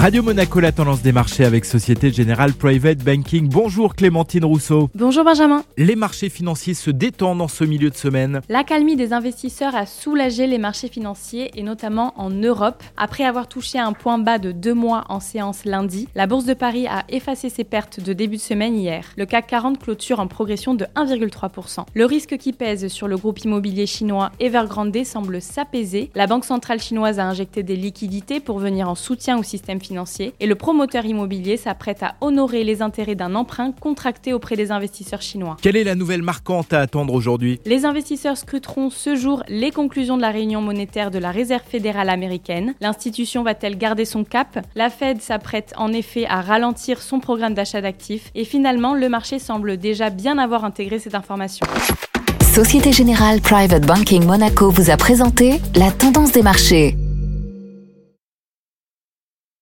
Radio Monaco, la tendance des marchés avec Société Générale Private Banking. Bonjour Clémentine Rousseau. Bonjour Benjamin. Les marchés financiers se détendent en ce milieu de semaine. L'accalmie des investisseurs a soulagé les marchés financiers et notamment en Europe. Après avoir touché un point bas de deux mois en séance lundi, la Bourse de Paris a effacé ses pertes de début de semaine hier. Le CAC 40 clôture en progression de 1,3%. Le risque qui pèse sur le groupe immobilier chinois Evergrande semble s'apaiser. La Banque centrale chinoise a injecté des liquidités pour venir en soutien au système financier et le promoteur immobilier s'apprête à honorer les intérêts d'un emprunt contracté auprès des investisseurs chinois. Quelle est la nouvelle marquante à attendre aujourd'hui? Les investisseurs scruteront ce jour les conclusions de la réunion monétaire de la Réserve fédérale américaine. L'institution va-t-elle garder son cap? La Fed s'apprête en effet à ralentir son programme d'achat d'actifs et finalement le marché semble déjà bien avoir intégré cette information. Société Générale Private Banking Monaco vous a présenté la tendance des marchés.